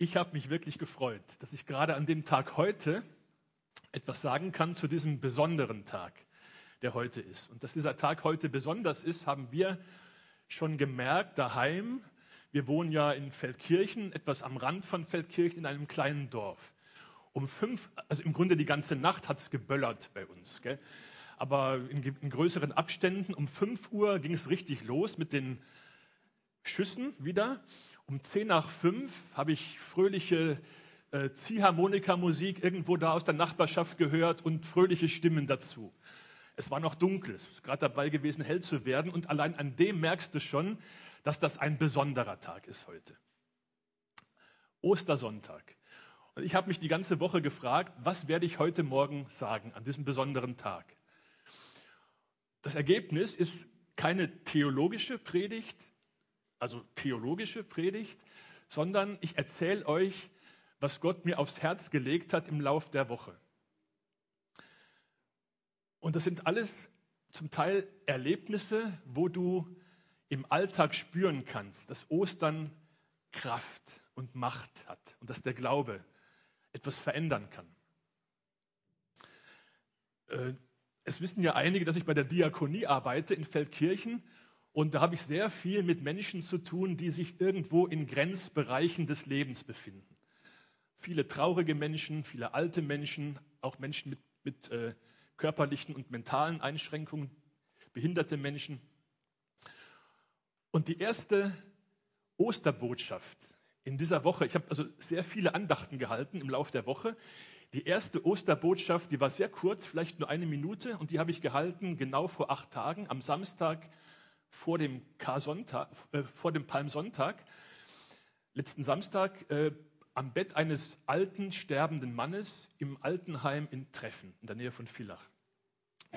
Ich habe mich wirklich gefreut, dass ich gerade an dem Tag heute etwas sagen kann zu diesem besonderen Tag, der heute ist. Und dass dieser Tag heute besonders ist, haben wir schon gemerkt daheim. Wir wohnen ja in Feldkirchen, etwas am Rand von Feldkirchen in einem kleinen Dorf. Um fünf, also im Grunde die ganze Nacht hat es geböllert bei uns. Gell? Aber in, in größeren Abständen. Um fünf Uhr ging es richtig los mit den Schüssen wieder. Um zehn nach fünf habe ich fröhliche äh, Ziehharmonikamusik irgendwo da aus der Nachbarschaft gehört und fröhliche Stimmen dazu. Es war noch dunkel, es ist gerade dabei gewesen, hell zu werden und allein an dem merkst du schon, dass das ein besonderer Tag ist heute. Ostersonntag. Und ich habe mich die ganze Woche gefragt, was werde ich heute Morgen sagen an diesem besonderen Tag? Das Ergebnis ist keine theologische Predigt, also theologische Predigt, sondern ich erzähle euch, was Gott mir aufs Herz gelegt hat im Lauf der Woche. Und das sind alles zum Teil Erlebnisse, wo du im Alltag spüren kannst, dass Ostern Kraft und Macht hat und dass der Glaube etwas verändern kann. Äh, es wissen ja einige, dass ich bei der Diakonie arbeite in Feldkirchen und da habe ich sehr viel mit Menschen zu tun, die sich irgendwo in Grenzbereichen des Lebens befinden. Viele traurige Menschen, viele alte Menschen, auch Menschen mit, mit äh, körperlichen und mentalen Einschränkungen, behinderte Menschen. Und die erste Osterbotschaft in dieser Woche, ich habe also sehr viele Andachten gehalten im Laufe der Woche. Die erste Osterbotschaft, die war sehr kurz, vielleicht nur eine Minute, und die habe ich gehalten genau vor acht Tagen, am Samstag, vor dem, äh, vor dem Palmsonntag, letzten Samstag, äh, am Bett eines alten, sterbenden Mannes im Altenheim in Treffen, in der Nähe von Villach.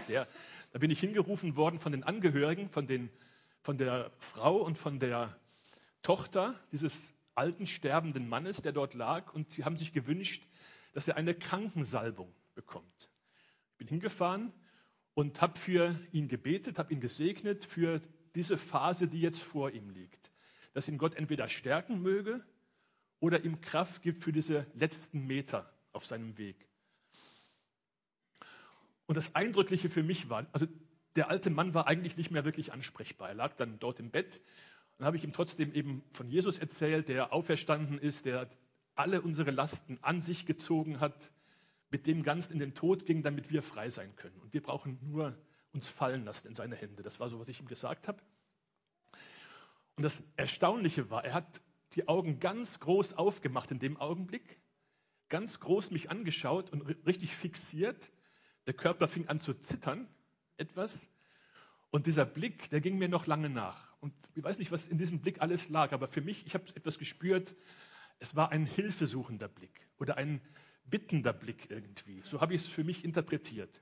Der, da bin ich hingerufen worden von den Angehörigen, von, den, von der Frau und von der Tochter dieses alten, sterbenden Mannes, der dort lag, und sie haben sich gewünscht, dass er eine Krankensalbung bekommt. Ich bin hingefahren und habe für ihn gebetet, habe ihn gesegnet für diese Phase, die jetzt vor ihm liegt. Dass ihn Gott entweder stärken möge oder ihm Kraft gibt für diese letzten Meter auf seinem Weg. Und das Eindrückliche für mich war, also der alte Mann war eigentlich nicht mehr wirklich ansprechbar. Er lag dann dort im Bett. Dann habe ich ihm trotzdem eben von Jesus erzählt, der auferstanden ist, der alle unsere Lasten an sich gezogen hat, mit dem ganz in den Tod ging, damit wir frei sein können. Und wir brauchen nur uns fallen lassen in seine Hände. Das war so, was ich ihm gesagt habe. Und das Erstaunliche war, er hat die Augen ganz groß aufgemacht in dem Augenblick, ganz groß mich angeschaut und richtig fixiert. Der Körper fing an zu zittern, etwas. Und dieser Blick, der ging mir noch lange nach. Und ich weiß nicht, was in diesem Blick alles lag, aber für mich, ich habe etwas gespürt, es war ein hilfesuchender Blick oder ein bittender Blick irgendwie. So habe ich es für mich interpretiert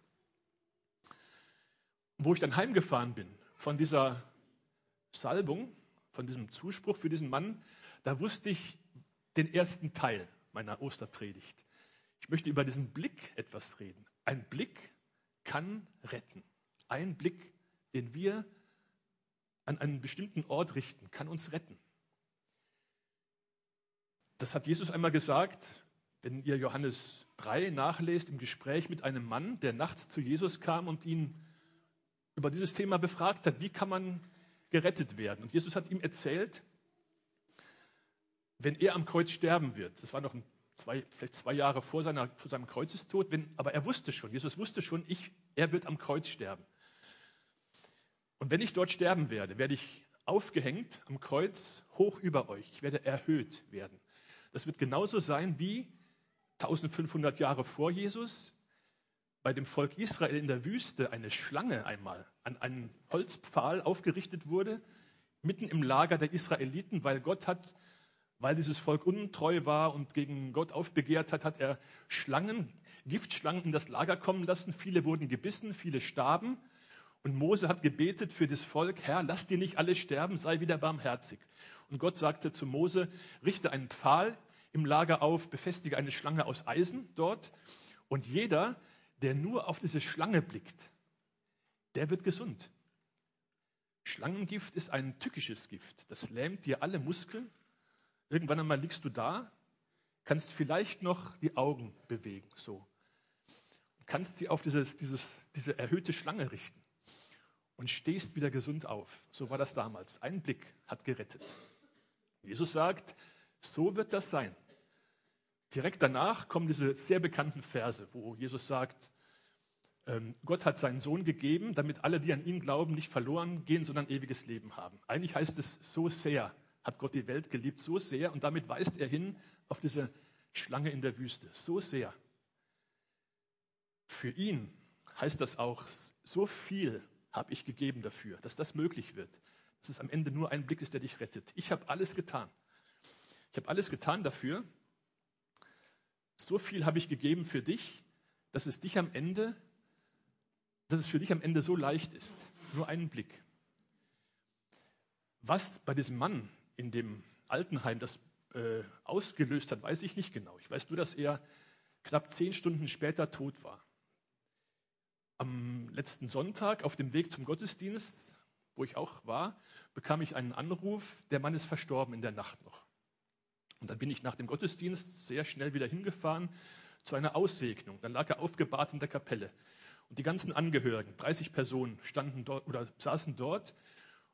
wo ich dann heimgefahren bin von dieser Salbung, von diesem Zuspruch für diesen Mann, da wusste ich den ersten Teil meiner Osterpredigt. Ich möchte über diesen Blick etwas reden. Ein Blick kann retten. Ein Blick, den wir an einen bestimmten Ort richten, kann uns retten. Das hat Jesus einmal gesagt, wenn ihr Johannes 3 nachlest, im Gespräch mit einem Mann, der nachts zu Jesus kam und ihn über dieses Thema befragt hat, wie kann man gerettet werden. Und Jesus hat ihm erzählt, wenn er am Kreuz sterben wird, das war noch zwei, vielleicht zwei Jahre vor, seiner, vor seinem Kreuzestod, wenn, aber er wusste schon, Jesus wusste schon, ich, er wird am Kreuz sterben. Und wenn ich dort sterben werde, werde ich aufgehängt am Kreuz hoch über euch. Ich werde erhöht werden. Das wird genauso sein wie 1500 Jahre vor Jesus bei dem Volk Israel in der Wüste eine Schlange einmal an einen Holzpfahl aufgerichtet wurde, mitten im Lager der Israeliten, weil Gott hat, weil dieses Volk untreu war und gegen Gott aufbegehrt hat, hat er Schlangen, Giftschlangen in das Lager kommen lassen. Viele wurden gebissen, viele starben. Und Mose hat gebetet für das Volk, Herr, lass dir nicht alle sterben, sei wieder barmherzig. Und Gott sagte zu Mose, richte einen Pfahl im Lager auf, befestige eine Schlange aus Eisen dort. Und jeder, der nur auf diese Schlange blickt, der wird gesund. Schlangengift ist ein tückisches Gift. Das lähmt dir alle Muskeln. Irgendwann einmal liegst du da kannst vielleicht noch die Augen bewegen, so. Und kannst sie auf dieses, dieses, diese erhöhte Schlange richten und stehst wieder gesund auf. So war das damals. Ein Blick hat gerettet. Jesus sagt, so wird das sein. Direkt danach kommen diese sehr bekannten Verse, wo Jesus sagt, ähm, Gott hat seinen Sohn gegeben, damit alle, die an ihn glauben, nicht verloren gehen, sondern ewiges Leben haben. Eigentlich heißt es, so sehr hat Gott die Welt geliebt, so sehr, und damit weist er hin auf diese Schlange in der Wüste, so sehr. Für ihn heißt das auch, so viel habe ich gegeben dafür, dass das möglich wird, dass es am Ende nur ein Blick ist, der dich rettet. Ich habe alles getan. Ich habe alles getan dafür. So viel habe ich gegeben für dich, dass es dich am Ende dass es für dich am Ende so leicht ist. Nur einen Blick. Was bei diesem Mann in dem Altenheim das äh, ausgelöst hat, weiß ich nicht genau. Ich weiß nur, dass er knapp zehn Stunden später tot war. Am letzten Sonntag auf dem Weg zum Gottesdienst, wo ich auch war, bekam ich einen Anruf, der Mann ist verstorben in der Nacht noch. Und dann bin ich nach dem Gottesdienst sehr schnell wieder hingefahren zu einer Aussegnung. Dann lag er aufgebahrt in der Kapelle. Und die ganzen Angehörigen, 30 Personen, standen dort oder saßen dort.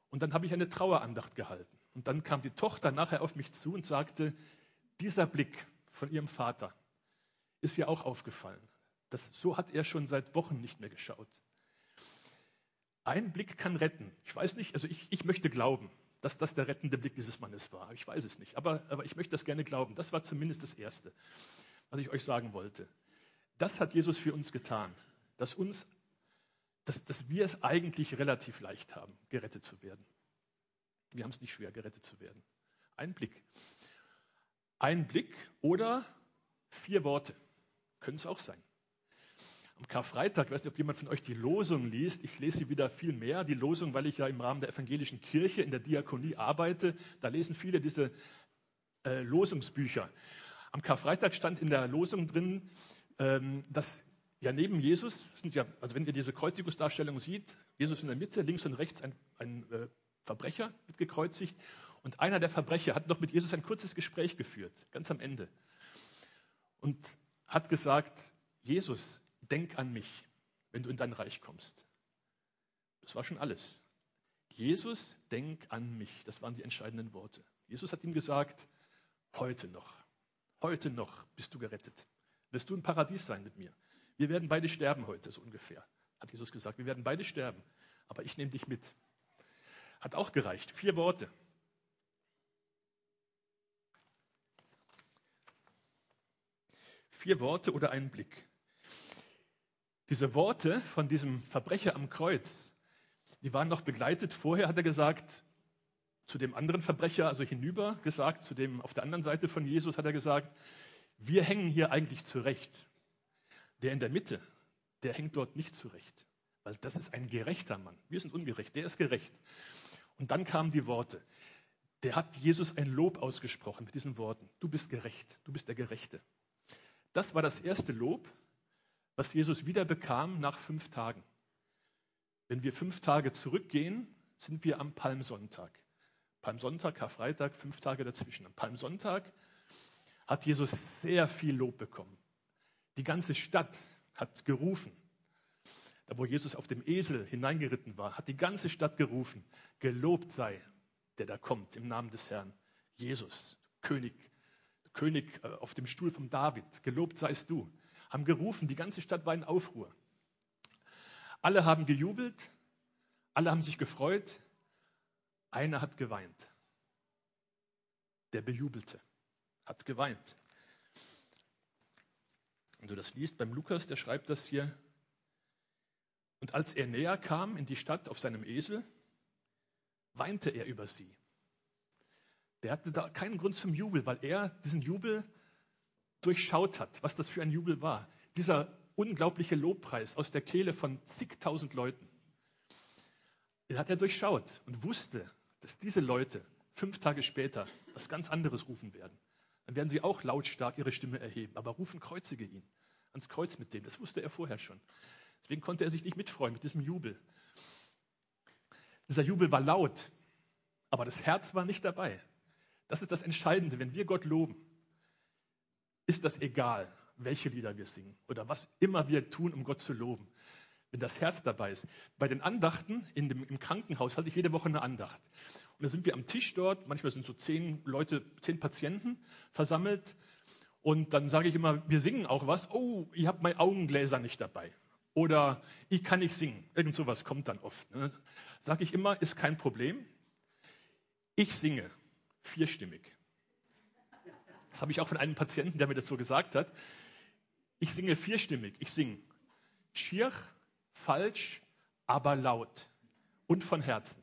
Und dann habe ich eine Trauerandacht gehalten. Und dann kam die Tochter nachher auf mich zu und sagte, dieser Blick von ihrem Vater ist ihr auch aufgefallen. Das, so hat er schon seit Wochen nicht mehr geschaut. Ein Blick kann retten. Ich weiß nicht, also ich, ich möchte glauben, dass das der rettende Blick dieses Mannes war. Ich weiß es nicht, aber, aber ich möchte das gerne glauben. Das war zumindest das Erste, was ich euch sagen wollte. Das hat Jesus für uns getan dass, uns, dass, dass wir es eigentlich relativ leicht haben, gerettet zu werden. Wir haben es nicht schwer, gerettet zu werden. Ein Blick. Ein Blick oder vier Worte. Können es auch sein. Am Karfreitag, ich weiß nicht, ob jemand von euch die Losung liest. Ich lese sie wieder viel mehr. Die Losung, weil ich ja im Rahmen der evangelischen Kirche in der Diakonie arbeite. Da lesen viele diese äh, Losungsbücher. Am Karfreitag stand in der Losung drin, ähm, dass ja, neben Jesus ja, also wenn ihr diese Kreuzigungsdarstellung sieht, Jesus in der Mitte, links und rechts ein, ein äh, Verbrecher wird gekreuzigt und einer der Verbrecher hat noch mit Jesus ein kurzes Gespräch geführt, ganz am Ende. Und hat gesagt, Jesus, denk an mich, wenn du in dein Reich kommst. Das war schon alles. Jesus, denk an mich. Das waren die entscheidenden Worte. Jesus hat ihm gesagt, heute noch, heute noch bist du gerettet. Wirst du im Paradies sein mit mir. Wir werden beide sterben heute, so ungefähr, hat Jesus gesagt. Wir werden beide sterben, aber ich nehme dich mit. Hat auch gereicht. Vier Worte. Vier Worte oder einen Blick. Diese Worte von diesem Verbrecher am Kreuz, die waren noch begleitet. Vorher hat er gesagt, zu dem anderen Verbrecher, also hinüber gesagt, zu dem auf der anderen Seite von Jesus hat er gesagt, wir hängen hier eigentlich zurecht. Der in der Mitte, der hängt dort nicht zurecht, weil das ist ein gerechter Mann. Wir sind ungerecht, der ist gerecht. Und dann kamen die Worte. Der hat Jesus ein Lob ausgesprochen mit diesen Worten. Du bist gerecht, du bist der Gerechte. Das war das erste Lob, was Jesus wieder bekam nach fünf Tagen. Wenn wir fünf Tage zurückgehen, sind wir am Palmsonntag. Palmsonntag, Karfreitag, fünf Tage dazwischen. Am Palmsonntag hat Jesus sehr viel Lob bekommen. Die ganze Stadt hat gerufen. Da wo Jesus auf dem Esel hineingeritten war, hat die ganze Stadt gerufen, gelobt sei, der da kommt im Namen des Herrn. Jesus, König, König äh, auf dem Stuhl von David, gelobt seist du. Haben gerufen, die ganze Stadt war in Aufruhr. Alle haben gejubelt, alle haben sich gefreut, einer hat geweint. Der Bejubelte hat geweint. Wenn du das liest beim Lukas, der schreibt das hier. Und als er näher kam in die Stadt auf seinem Esel, weinte er über sie. Der hatte da keinen Grund zum Jubel, weil er diesen Jubel durchschaut hat, was das für ein Jubel war. Dieser unglaubliche Lobpreis aus der Kehle von zigtausend Leuten. Den hat er durchschaut und wusste, dass diese Leute fünf Tage später was ganz anderes rufen werden. Dann werden sie auch lautstark ihre Stimme erheben, aber rufen, kreuzige ihn. Ans Kreuz mit dem. Das wusste er vorher schon. Deswegen konnte er sich nicht mitfreuen mit diesem Jubel. Dieser Jubel war laut, aber das Herz war nicht dabei. Das ist das Entscheidende, wenn wir Gott loben. Ist das egal, welche Lieder wir singen oder was immer wir tun, um Gott zu loben. Wenn das Herz dabei ist. Bei den Andachten in dem, im Krankenhaus halte ich jede Woche eine Andacht. Und da sind wir am Tisch dort, manchmal sind so zehn Leute, zehn Patienten versammelt. Und dann sage ich immer, wir singen auch was. Oh, ich habe meine Augengläser nicht dabei. Oder ich kann nicht singen. Irgend sowas kommt dann oft. Ne? Sage ich immer, ist kein Problem. Ich singe vierstimmig. Das habe ich auch von einem Patienten, der mir das so gesagt hat. Ich singe vierstimmig. Ich singe schier, falsch, aber laut und von Herzen.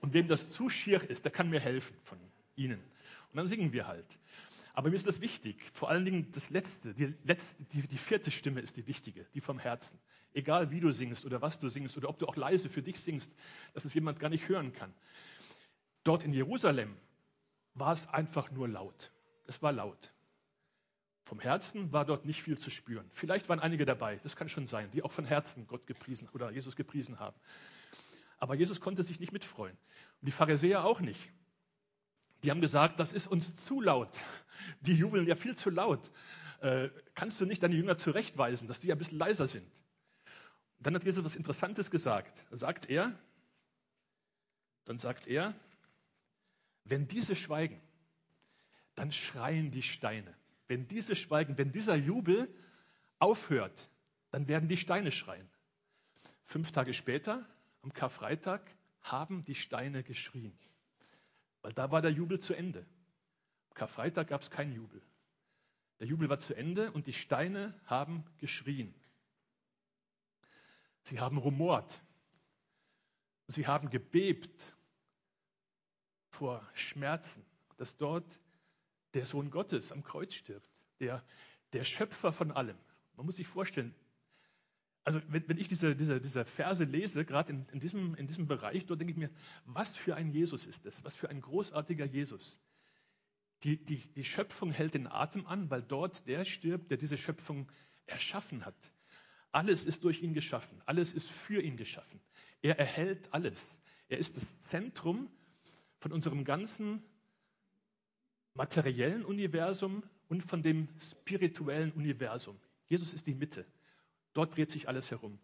Und wem das zu schier ist, der kann mir helfen von Ihnen. Und dann singen wir halt. Aber mir ist das wichtig. Vor allen Dingen das Letzte, die, letzte, die, die vierte Stimme ist die wichtige, die vom Herzen. Egal wie du singst oder was du singst oder ob du auch leise für dich singst, dass es jemand gar nicht hören kann. Dort in Jerusalem war es einfach nur laut. Es war laut. Vom Herzen war dort nicht viel zu spüren. Vielleicht waren einige dabei, das kann schon sein, die auch von Herzen Gott gepriesen oder Jesus gepriesen haben. Aber Jesus konnte sich nicht mitfreuen. Und die Pharisäer auch nicht. Die haben gesagt, das ist uns zu laut. Die jubeln ja viel zu laut. Äh, kannst du nicht deine Jünger zurechtweisen, dass die ja ein bisschen leiser sind? Dann hat Jesus was Interessantes gesagt. Sagt er, dann sagt er, wenn diese schweigen, dann schreien die Steine. Wenn diese schweigen, wenn dieser Jubel aufhört, dann werden die Steine schreien. Fünf Tage später, am Karfreitag, haben die Steine geschrien. Weil da war der Jubel zu Ende. Am Karfreitag gab es keinen Jubel. Der Jubel war zu Ende und die Steine haben geschrien. Sie haben rumort. Sie haben gebebt vor Schmerzen, dass dort der Sohn Gottes am Kreuz stirbt, der, der Schöpfer von allem. Man muss sich vorstellen, also wenn, wenn ich diese, diese, diese Verse lese, gerade in, in, diesem, in diesem Bereich, dort denke ich mir, was für ein Jesus ist das? Was für ein großartiger Jesus. Die, die, die Schöpfung hält den Atem an, weil dort der stirbt, der diese Schöpfung erschaffen hat. Alles ist durch ihn geschaffen. Alles ist für ihn geschaffen. Er erhält alles. Er ist das Zentrum von unserem ganzen materiellen Universum und von dem spirituellen Universum. Jesus ist die Mitte. Dort dreht sich alles herum.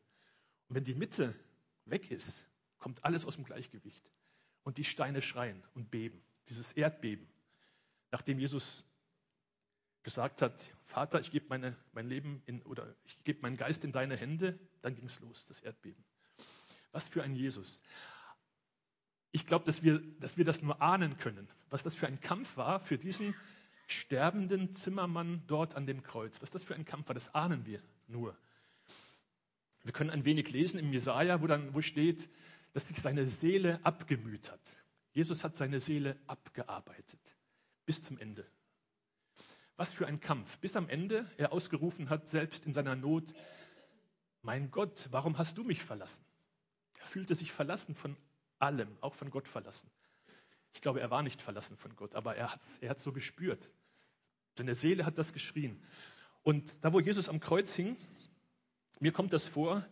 Und wenn die Mitte weg ist, kommt alles aus dem Gleichgewicht. Und die Steine schreien und beben. Dieses Erdbeben. Nachdem Jesus gesagt hat, Vater, ich gebe mein Leben in, oder ich gebe meinen Geist in deine Hände, dann ging es los, das Erdbeben. Was für ein Jesus. Ich glaube, dass wir, dass wir das nur ahnen können, was das für ein Kampf war für diesen sterbenden Zimmermann dort an dem Kreuz. Was das für ein Kampf war, das ahnen wir nur. Wir können ein wenig lesen im Jesaja, wo dann wo steht, dass sich seine Seele abgemüht hat. Jesus hat seine Seele abgearbeitet bis zum Ende. Was für ein Kampf. Bis am Ende er ausgerufen hat, selbst in seiner Not, mein Gott, warum hast du mich verlassen? Er fühlte sich verlassen von allem, auch von Gott verlassen. Ich glaube, er war nicht verlassen von Gott, aber er hat es er so gespürt. Seine Seele hat das geschrien. Und da, wo Jesus am Kreuz hing, mir kommt das vor,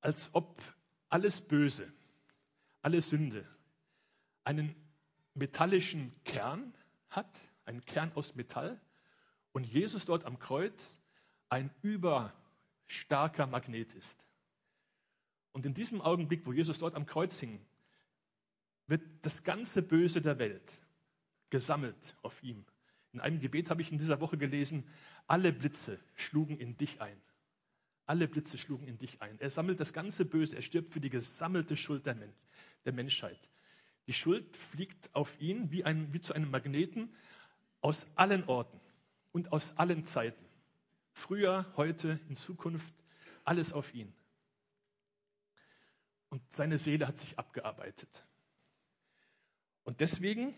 als ob alles Böse, alle Sünde einen metallischen Kern hat, einen Kern aus Metall, und Jesus dort am Kreuz ein überstarker Magnet ist. Und in diesem Augenblick, wo Jesus dort am Kreuz hing, wird das ganze Böse der Welt gesammelt auf ihm. In einem Gebet habe ich in dieser Woche gelesen, alle Blitze schlugen in dich ein. Alle Blitze schlugen in dich ein. Er sammelt das ganze Böse. Er stirbt für die gesammelte Schuld der, Men der Menschheit. Die Schuld fliegt auf ihn wie, ein, wie zu einem Magneten aus allen Orten und aus allen Zeiten. Früher, heute, in Zukunft, alles auf ihn. Und seine Seele hat sich abgearbeitet. Und deswegen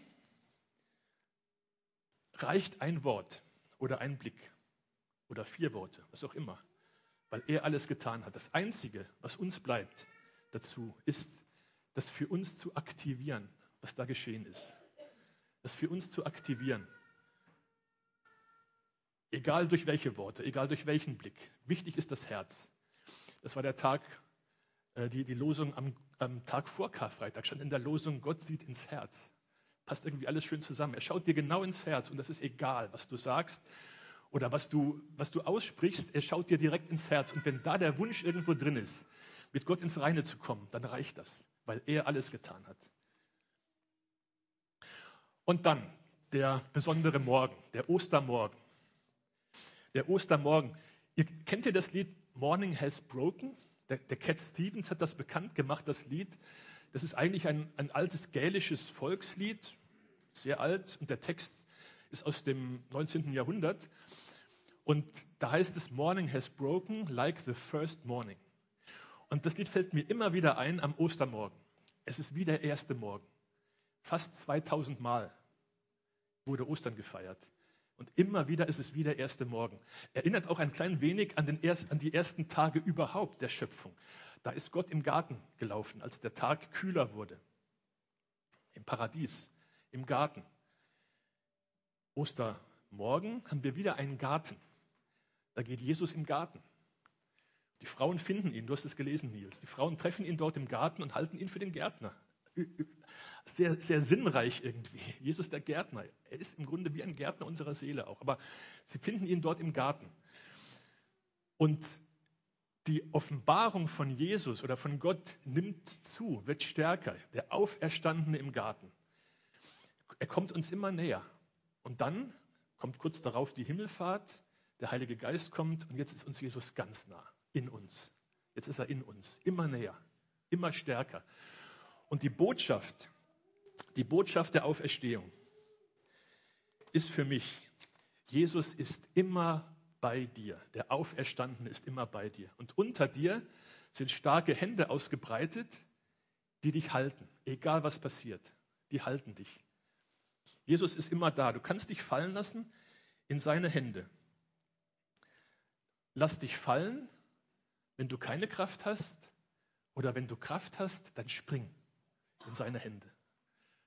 reicht ein Wort oder ein Blick oder vier Worte, was auch immer, weil er alles getan hat. Das Einzige, was uns bleibt dazu, ist, das für uns zu aktivieren, was da geschehen ist. Das für uns zu aktivieren. Egal durch welche Worte, egal durch welchen Blick. Wichtig ist das Herz. Das war der Tag, die, die Losung am, am Tag vor Karfreitag stand in der Losung, Gott sieht ins Herz. passt irgendwie alles schön zusammen. Er schaut dir genau ins Herz und das ist egal, was du sagst oder was du, was du aussprichst. Er schaut dir direkt ins Herz. Und wenn da der Wunsch irgendwo drin ist, mit Gott ins Reine zu kommen, dann reicht das, weil er alles getan hat. Und dann der besondere Morgen, der Ostermorgen. Der Ostermorgen. Ihr, kennt ihr das Lied Morning Has Broken? Der, der Cat Stevens hat das bekannt gemacht, das Lied. Das ist eigentlich ein, ein altes gälisches Volkslied, sehr alt, und der Text ist aus dem 19. Jahrhundert. Und da heißt es, Morning has broken like the first morning. Und das Lied fällt mir immer wieder ein am Ostermorgen. Es ist wie der erste Morgen. Fast 2000 Mal wurde Ostern gefeiert. Und immer wieder ist es wie der erste Morgen. Erinnert auch ein klein wenig an, erst, an die ersten Tage überhaupt der Schöpfung. Da ist Gott im Garten gelaufen, als der Tag kühler wurde. Im Paradies, im Garten. Ostermorgen haben wir wieder einen Garten. Da geht Jesus im Garten. Die Frauen finden ihn, du hast es gelesen, Nils. Die Frauen treffen ihn dort im Garten und halten ihn für den Gärtner. Sehr, sehr sinnreich irgendwie. Jesus der Gärtner. Er ist im Grunde wie ein Gärtner unserer Seele auch. Aber sie finden ihn dort im Garten. Und die Offenbarung von Jesus oder von Gott nimmt zu, wird stärker. Der Auferstandene im Garten. Er kommt uns immer näher. Und dann kommt kurz darauf die Himmelfahrt, der Heilige Geist kommt und jetzt ist uns Jesus ganz nah, in uns. Jetzt ist er in uns, immer näher, immer stärker. Und die Botschaft, die Botschaft der Auferstehung ist für mich, Jesus ist immer bei dir. Der Auferstandene ist immer bei dir. Und unter dir sind starke Hände ausgebreitet, die dich halten, egal was passiert. Die halten dich. Jesus ist immer da. Du kannst dich fallen lassen in seine Hände. Lass dich fallen, wenn du keine Kraft hast, oder wenn du Kraft hast, dann spring in seine Hände.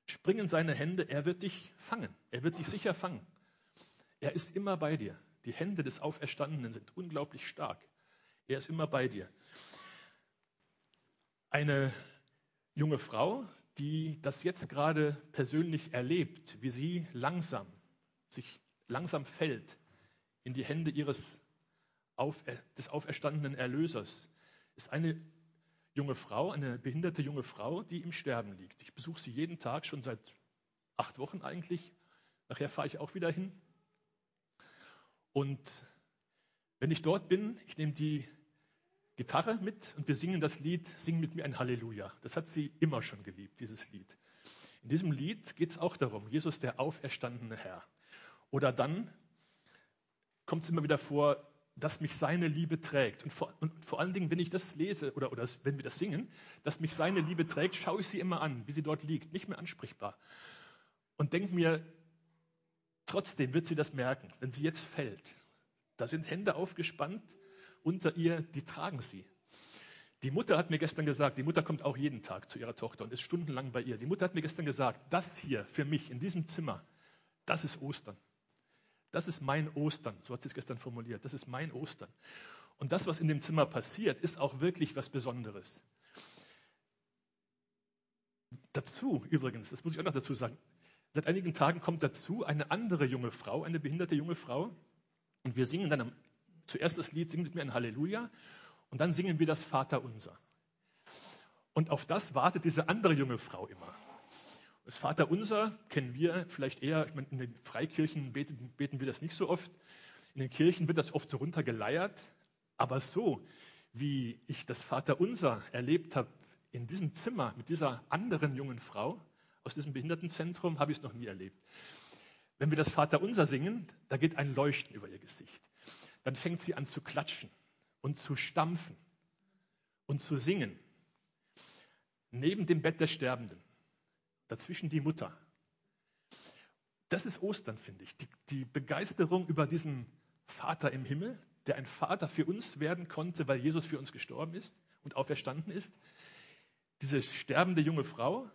Spring in seine Hände, er wird dich fangen. Er wird dich sicher fangen. Er ist immer bei dir. Die Hände des Auferstandenen sind unglaublich stark. Er ist immer bei dir. Eine junge Frau, die das jetzt gerade persönlich erlebt, wie sie langsam, sich langsam fällt in die Hände ihres des auferstandenen Erlösers, ist eine junge Frau, eine behinderte junge Frau, die im Sterben liegt. Ich besuche sie jeden Tag, schon seit acht Wochen eigentlich. Nachher fahre ich auch wieder hin. Und wenn ich dort bin, ich nehme die Gitarre mit und wir singen das Lied Sing mit mir ein Halleluja. Das hat sie immer schon geliebt, dieses Lied. In diesem Lied geht es auch darum, Jesus der auferstandene Herr. Oder dann kommt es immer wieder vor, dass mich seine Liebe trägt. Und vor, und vor, allen Dingen, wenn ich das lese oder, oder wenn wir das singen, dass mich seine Liebe trägt, schaue ich sie immer an, wie sie dort liegt, nicht mehr ansprechbar. Und denke mir, trotzdem wird sie das merken, wenn sie jetzt fällt. Da sind Hände aufgespannt unter ihr, die tragen sie. Die Mutter hat mir gestern gesagt, die Mutter kommt auch jeden Tag zu ihrer Tochter und ist stundenlang bei ihr. Die Mutter hat mir gestern gesagt, das hier für mich in diesem Zimmer, das ist Ostern. Das ist mein Ostern, so hat sie es gestern formuliert. Das ist mein Ostern. Und das, was in dem Zimmer passiert, ist auch wirklich was Besonderes. Dazu übrigens, das muss ich auch noch dazu sagen, seit einigen Tagen kommt dazu eine andere junge Frau, eine behinderte junge Frau. Und wir singen dann am, zuerst das Lied, singen mit mir ein Halleluja. Und dann singen wir das Vaterunser. Und auf das wartet diese andere junge Frau immer. Das Vaterunser kennen wir vielleicht eher, ich meine, in den Freikirchen beten, beten wir das nicht so oft. In den Kirchen wird das oft so runtergeleiert. Aber so, wie ich das Vaterunser erlebt habe in diesem Zimmer mit dieser anderen jungen Frau aus diesem Behindertenzentrum, habe ich es noch nie erlebt. Wenn wir das Vaterunser singen, da geht ein Leuchten über ihr Gesicht. Dann fängt sie an zu klatschen und zu stampfen und zu singen. Neben dem Bett der Sterbenden dazwischen die Mutter. Das ist Ostern, finde ich. Die, die, Begeisterung über diesen Vater im Himmel, der ein Vater für uns werden konnte, weil Jesus für uns gestorben ist und auferstanden ist. Diese sterbende junge Frau,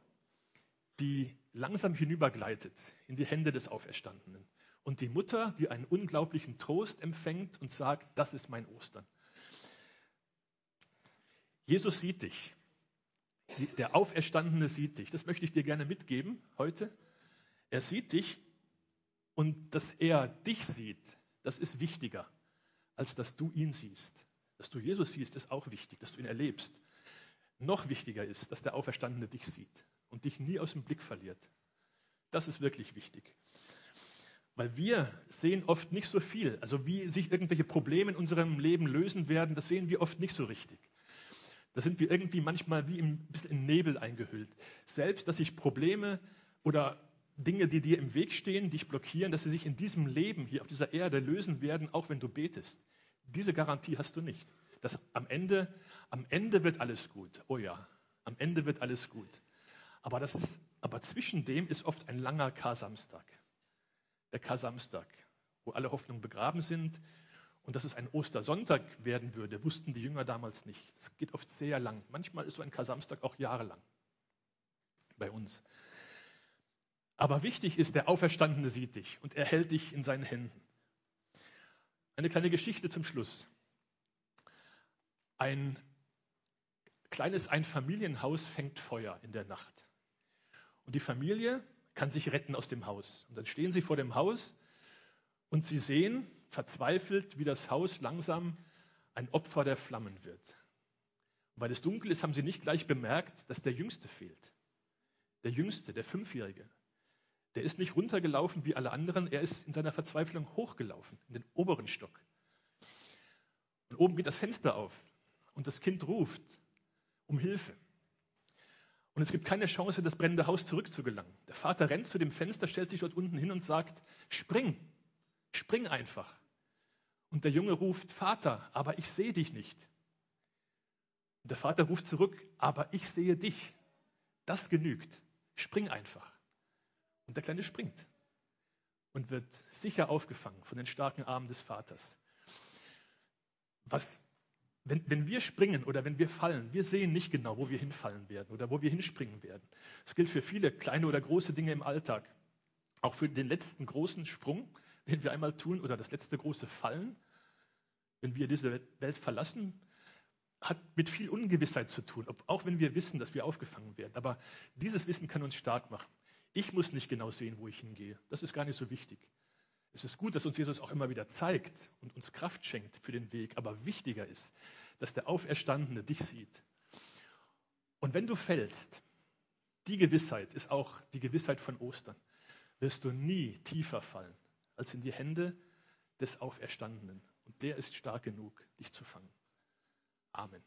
die langsam hinübergleitet in die Hände des Auferstandenen. Und die Mutter, die einen unglaublichen Trost empfängt und sagt, das ist mein Ostern. Jesus sieht dich. Die, der Auferstandene sieht dich. Das möchte ich dir gerne mitgeben heute. Er sieht dich und dass er dich sieht, das ist wichtiger, als dass du ihn siehst. Dass du Jesus siehst, ist auch wichtig, dass du ihn erlebst. Noch wichtiger ist, dass der Auferstandene dich sieht und dich nie aus dem Blick verliert. Das ist wirklich wichtig. Weil wir sehen oft nicht so viel. Also wie sich irgendwelche Probleme in unserem Leben lösen werden, das sehen wir oft nicht so richtig. Da sind wir irgendwie manchmal wie ein bisschen in Nebel eingehüllt. Selbst, dass sich Probleme oder Dinge, die dir im Weg stehen, dich blockieren, dass sie sich in diesem Leben hier auf dieser Erde lösen werden, auch wenn du betest. Diese Garantie hast du nicht. Dass am Ende, am Ende wird alles gut. Oh ja, am Ende wird alles gut. Aber, das ist, aber zwischen dem ist oft ein langer Kar-Samstag. Der Kar-Samstag, wo alle Hoffnungen begraben sind. Und dass es ein Ostersonntag werden würde, wussten die Jünger damals nicht. Es geht oft sehr lang. Manchmal ist so ein Kar-Samstag auch jahrelang bei uns. Aber wichtig ist, der Auferstandene sieht dich und er hält dich in seinen Händen. Eine kleine Geschichte zum Schluss. Ein kleines Einfamilienhaus fängt Feuer in der Nacht. Und die Familie kann sich retten aus dem Haus. Und dann stehen sie vor dem Haus und sie sehen verzweifelt, wie das Haus langsam ein Opfer der Flammen wird. Und weil es dunkel ist, haben sie nicht gleich bemerkt, dass der Jüngste fehlt. Der Jüngste, der Fünfjährige. Der ist nicht runtergelaufen wie alle anderen, er ist in seiner Verzweiflung hochgelaufen, in den oberen Stock. Und oben geht das Fenster auf und das Kind ruft um Hilfe. Und es gibt keine Chance, das brennende Haus zurückzugelangen. Der Vater rennt zu dem Fenster, stellt sich dort unten hin und sagt, spring, spring einfach. Und der Junge ruft, Vater, aber ich sehe dich nicht. Und der Vater ruft zurück, aber ich sehe dich. Das genügt. Spring einfach. Und der Kleine springt und wird sicher aufgefangen von den starken Armen des Vaters. Was, wenn, wenn wir springen oder wenn wir fallen, wir sehen nicht genau, wo wir hinfallen werden oder wo wir hinspringen werden. Das gilt für viele kleine oder große Dinge im Alltag. Auch für den letzten großen Sprung, den wir einmal tun oder das letzte große Fallen, wenn wir diese Welt verlassen, hat mit viel Ungewissheit zu tun, auch wenn wir wissen, dass wir aufgefangen werden. Aber dieses Wissen kann uns stark machen. Ich muss nicht genau sehen, wo ich hingehe. Das ist gar nicht so wichtig. Es ist gut, dass uns Jesus auch immer wieder zeigt und uns Kraft schenkt für den Weg. Aber wichtiger ist, dass der Auferstandene dich sieht. Und wenn du fällst, die Gewissheit ist auch die Gewissheit von Ostern, wirst du nie tiefer fallen als in die Hände des Auferstandenen. Und der ist stark genug, dich zu fangen. Amen.